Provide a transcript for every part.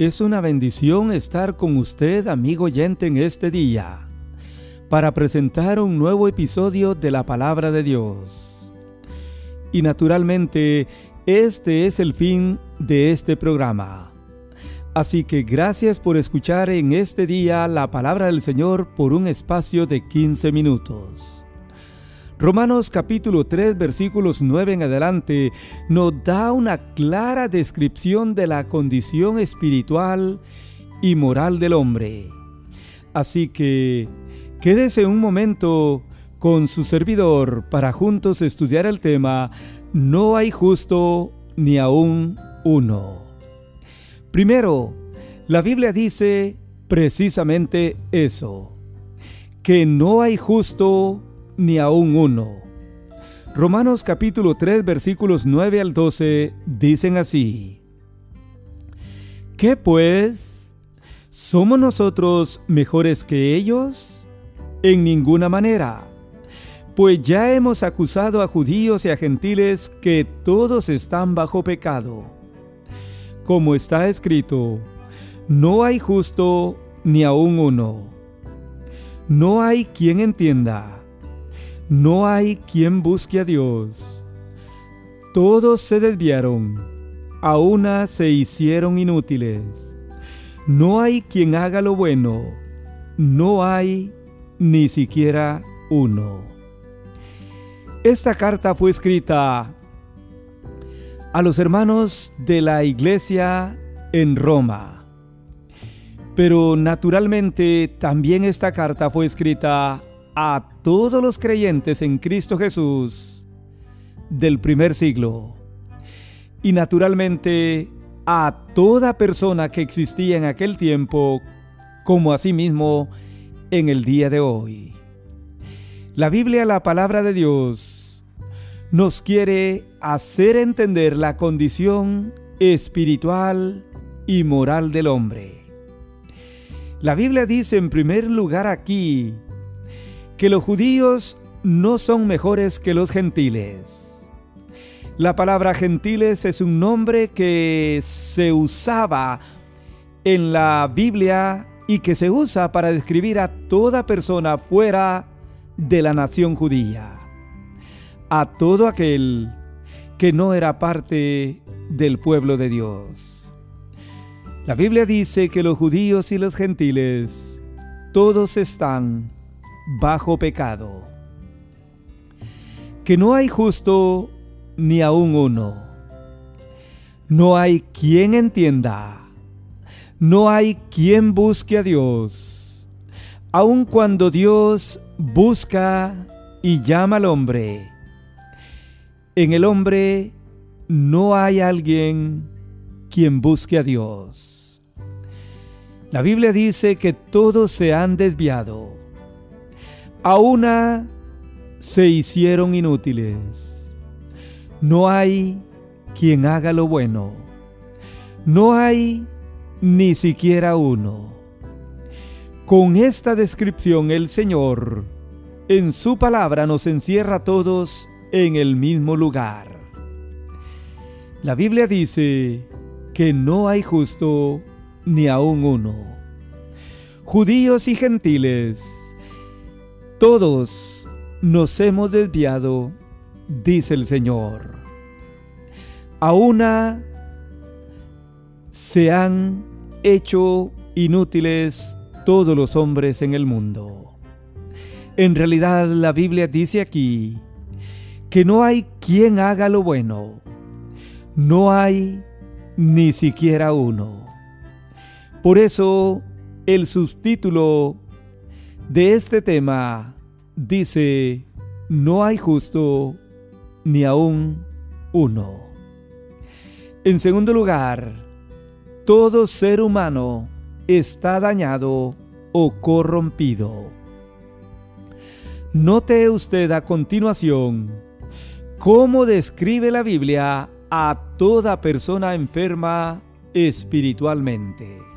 Es una bendición estar con usted, amigo oyente, en este día, para presentar un nuevo episodio de la palabra de Dios. Y naturalmente, este es el fin de este programa. Así que gracias por escuchar en este día la palabra del Señor por un espacio de 15 minutos. Romanos capítulo 3 versículos 9 en adelante nos da una clara descripción de la condición espiritual y moral del hombre. Así que quédese un momento con su servidor para juntos estudiar el tema No hay justo ni aún uno. Primero, la Biblia dice precisamente eso, que no hay justo ni aún uno. Romanos capítulo 3 versículos 9 al 12 dicen así. ¿Qué pues? ¿Somos nosotros mejores que ellos? En ninguna manera. Pues ya hemos acusado a judíos y a gentiles que todos están bajo pecado. Como está escrito, no hay justo ni aún uno. No hay quien entienda no hay quien busque a Dios. Todos se desviaron, a una se hicieron inútiles. No hay quien haga lo bueno, no hay ni siquiera uno. Esta carta fue escrita a los hermanos de la iglesia en Roma. Pero naturalmente también esta carta fue escrita a todos los creyentes en Cristo Jesús del primer siglo y naturalmente a toda persona que existía en aquel tiempo como asimismo en el día de hoy. La Biblia, la palabra de Dios, nos quiere hacer entender la condición espiritual y moral del hombre. La Biblia dice en primer lugar aquí que los judíos no son mejores que los gentiles. La palabra gentiles es un nombre que se usaba en la Biblia y que se usa para describir a toda persona fuera de la nación judía, a todo aquel que no era parte del pueblo de Dios. La Biblia dice que los judíos y los gentiles todos están bajo pecado. Que no hay justo ni aún uno. No hay quien entienda. No hay quien busque a Dios. Aun cuando Dios busca y llama al hombre, en el hombre no hay alguien quien busque a Dios. La Biblia dice que todos se han desviado a una se hicieron inútiles. No hay quien haga lo bueno. No hay ni siquiera uno. Con esta descripción el Señor en su palabra nos encierra a todos en el mismo lugar. La Biblia dice que no hay justo ni aún uno. Judíos y gentiles todos nos hemos desviado, dice el Señor. A una se han hecho inútiles todos los hombres en el mundo. En realidad la Biblia dice aquí que no hay quien haga lo bueno. No hay ni siquiera uno. Por eso el subtítulo de este tema dice, no hay justo ni aún uno. En segundo lugar, todo ser humano está dañado o corrompido. Note usted a continuación cómo describe la Biblia a toda persona enferma espiritualmente.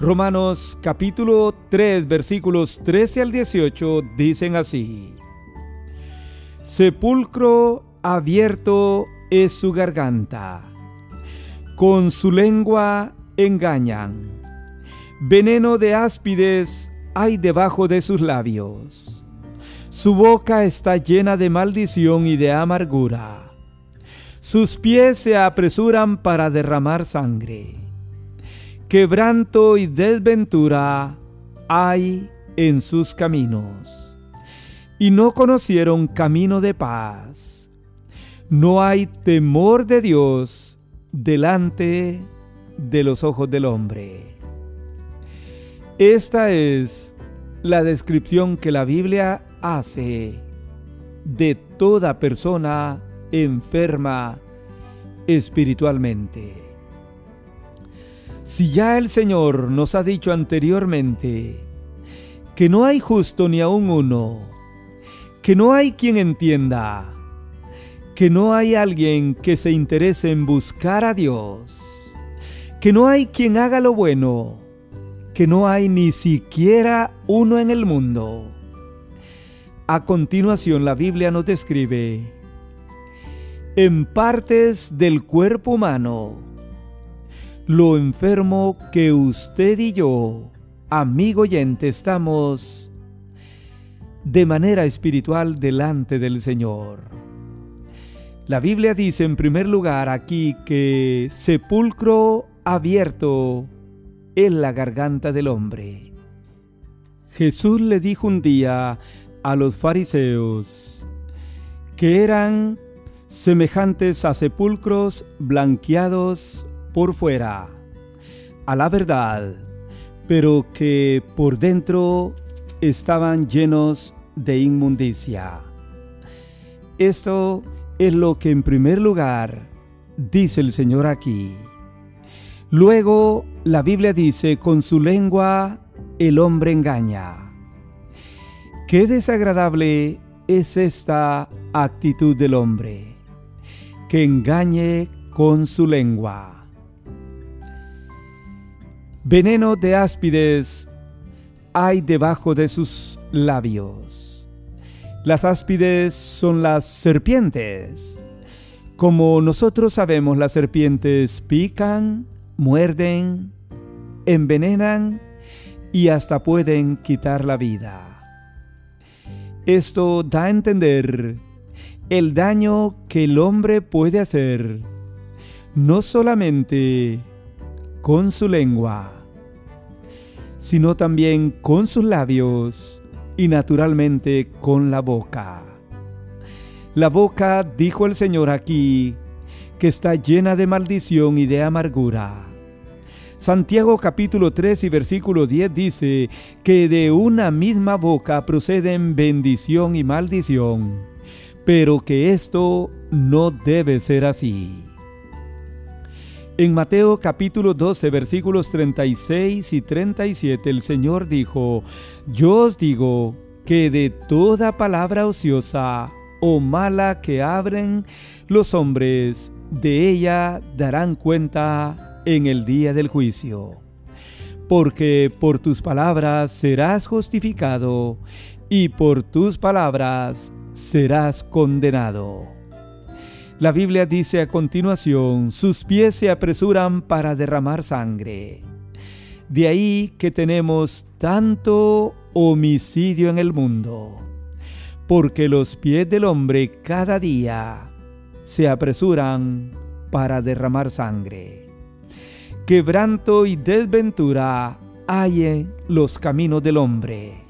Romanos capítulo 3 versículos 13 al 18 dicen así. Sepulcro abierto es su garganta. Con su lengua engañan. Veneno de áspides hay debajo de sus labios. Su boca está llena de maldición y de amargura. Sus pies se apresuran para derramar sangre. Quebranto y desventura hay en sus caminos. Y no conocieron camino de paz. No hay temor de Dios delante de los ojos del hombre. Esta es la descripción que la Biblia hace de toda persona enferma espiritualmente. Si ya el Señor nos ha dicho anteriormente que no hay justo ni aun uno, que no hay quien entienda, que no hay alguien que se interese en buscar a Dios, que no hay quien haga lo bueno, que no hay ni siquiera uno en el mundo. A continuación la Biblia nos describe en partes del cuerpo humano lo enfermo que usted y yo, amigo oyente, estamos de manera espiritual delante del Señor. La Biblia dice en primer lugar aquí que sepulcro abierto en la garganta del hombre. Jesús le dijo un día a los fariseos que eran semejantes a sepulcros blanqueados por fuera, a la verdad, pero que por dentro estaban llenos de inmundicia. Esto es lo que en primer lugar dice el Señor aquí. Luego la Biblia dice, con su lengua el hombre engaña. Qué desagradable es esta actitud del hombre, que engañe con su lengua. Veneno de áspides hay debajo de sus labios. Las áspides son las serpientes. Como nosotros sabemos, las serpientes pican, muerden, envenenan y hasta pueden quitar la vida. Esto da a entender el daño que el hombre puede hacer, no solamente con su lengua, sino también con sus labios y naturalmente con la boca. La boca, dijo el Señor aquí, que está llena de maldición y de amargura. Santiago capítulo 3 y versículo 10 dice que de una misma boca proceden bendición y maldición, pero que esto no debe ser así. En Mateo capítulo 12 versículos 36 y 37 el Señor dijo, Yo os digo que de toda palabra ociosa o mala que abren los hombres, de ella darán cuenta en el día del juicio. Porque por tus palabras serás justificado y por tus palabras serás condenado. La Biblia dice a continuación, sus pies se apresuran para derramar sangre. De ahí que tenemos tanto homicidio en el mundo, porque los pies del hombre cada día se apresuran para derramar sangre quebranto y desventura hay en los caminos del hombre.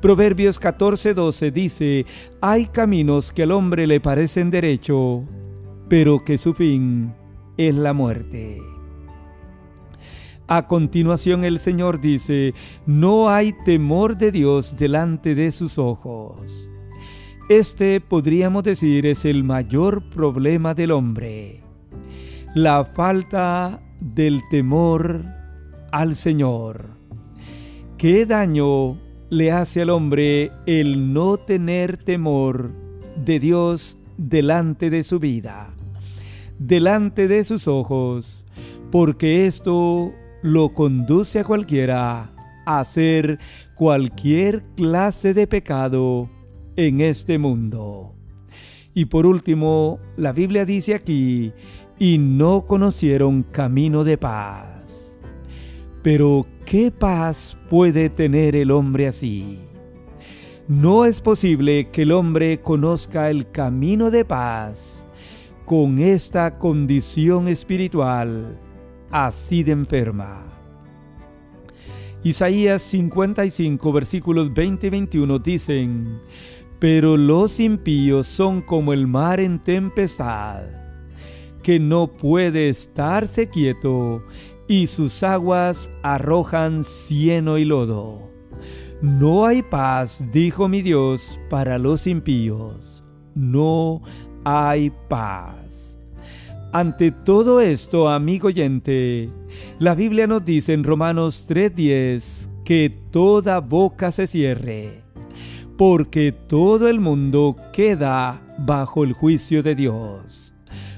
Proverbios 14:12 dice, hay caminos que al hombre le parecen derecho, pero que su fin es la muerte. A continuación el Señor dice, no hay temor de Dios delante de sus ojos. Este podríamos decir es el mayor problema del hombre. La falta del temor al Señor. ¿Qué daño le hace al hombre el no tener temor de Dios delante de su vida, delante de sus ojos? Porque esto lo conduce a cualquiera a hacer cualquier clase de pecado en este mundo. Y por último, la Biblia dice aquí y no conocieron camino de paz. Pero ¿qué paz puede tener el hombre así? No es posible que el hombre conozca el camino de paz con esta condición espiritual así de enferma. Isaías 55 versículos 20 y 21 dicen, Pero los impíos son como el mar en tempestad, que no puede estarse quieto, y sus aguas arrojan cieno y lodo. No hay paz, dijo mi Dios, para los impíos. No hay paz. Ante todo esto, amigo oyente, la Biblia nos dice en Romanos 3:10 que toda boca se cierre, porque todo el mundo queda bajo el juicio de Dios.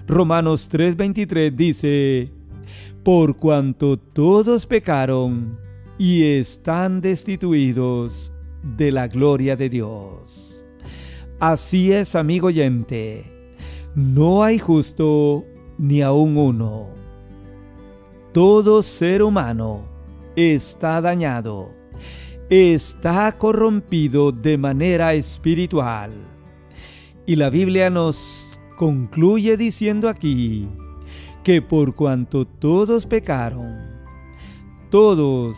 Romanos 3:23 dice, por cuanto todos pecaron y están destituidos de la gloria de Dios. Así es, amigo oyente, no hay justo ni aun uno. Todo ser humano está dañado, está corrompido de manera espiritual. Y la Biblia nos concluye diciendo aquí, que por cuanto todos pecaron, todos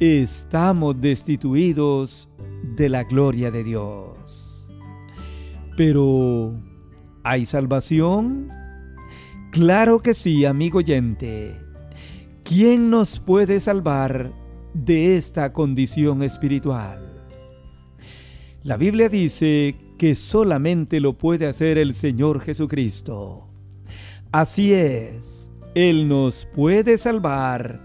estamos destituidos de la gloria de Dios. Pero, ¿hay salvación? Claro que sí, amigo oyente. ¿Quién nos puede salvar de esta condición espiritual? La Biblia dice que solamente lo puede hacer el Señor Jesucristo. Así es, Él nos puede salvar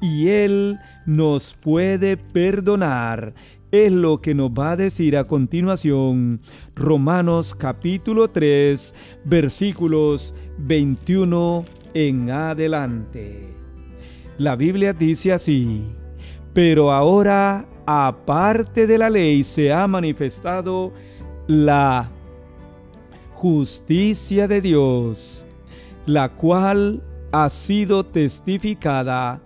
y Él nos puede perdonar. Es lo que nos va a decir a continuación Romanos capítulo 3 versículos 21 en adelante. La Biblia dice así, pero ahora aparte de la ley se ha manifestado la justicia de Dios la cual ha sido testificada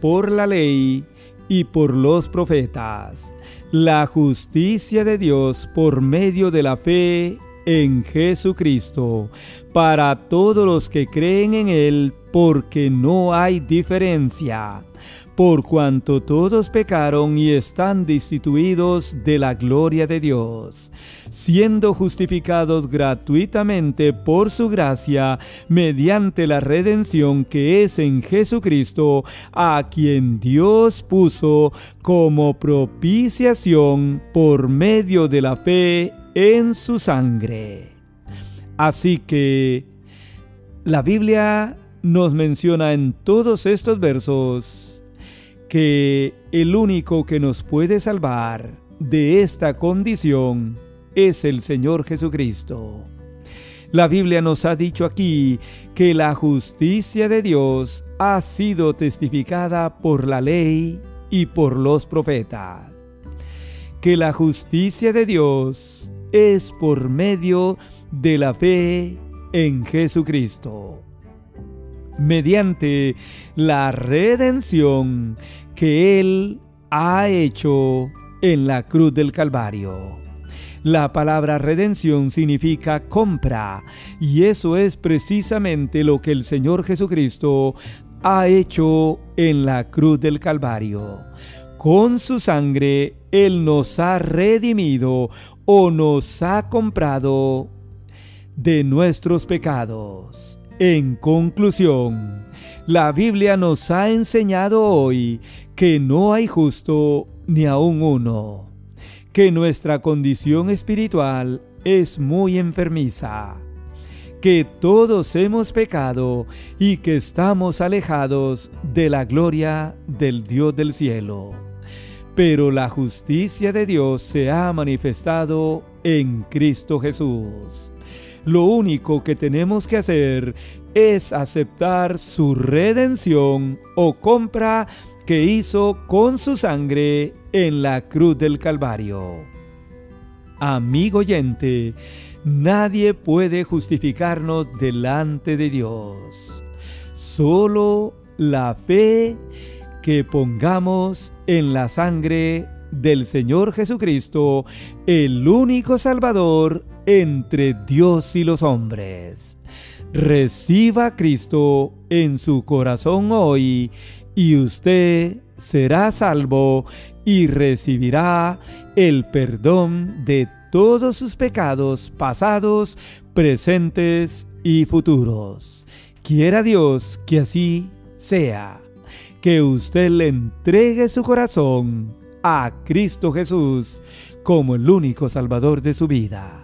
por la ley y por los profetas, la justicia de Dios por medio de la fe en Jesucristo, para todos los que creen en Él, porque no hay diferencia por cuanto todos pecaron y están destituidos de la gloria de Dios, siendo justificados gratuitamente por su gracia mediante la redención que es en Jesucristo, a quien Dios puso como propiciación por medio de la fe en su sangre. Así que la Biblia nos menciona en todos estos versos que el único que nos puede salvar de esta condición es el Señor Jesucristo. La Biblia nos ha dicho aquí que la justicia de Dios ha sido testificada por la ley y por los profetas. Que la justicia de Dios es por medio de la fe en Jesucristo mediante la redención que Él ha hecho en la cruz del Calvario. La palabra redención significa compra y eso es precisamente lo que el Señor Jesucristo ha hecho en la cruz del Calvario. Con su sangre Él nos ha redimido o nos ha comprado de nuestros pecados. En conclusión, la Biblia nos ha enseñado hoy que no hay justo ni aun uno, que nuestra condición espiritual es muy enfermiza, que todos hemos pecado y que estamos alejados de la gloria del Dios del cielo. Pero la justicia de Dios se ha manifestado en Cristo Jesús. Lo único que tenemos que hacer es aceptar su redención o compra que hizo con su sangre en la cruz del Calvario. Amigo oyente, nadie puede justificarnos delante de Dios. Solo la fe que pongamos en la sangre del Señor Jesucristo el único Salvador entre Dios y los hombres. Reciba a Cristo en su corazón hoy y usted será salvo y recibirá el perdón de todos sus pecados pasados, presentes y futuros. Quiera Dios que así sea, que usted le entregue su corazón a Cristo Jesús como el único Salvador de su vida.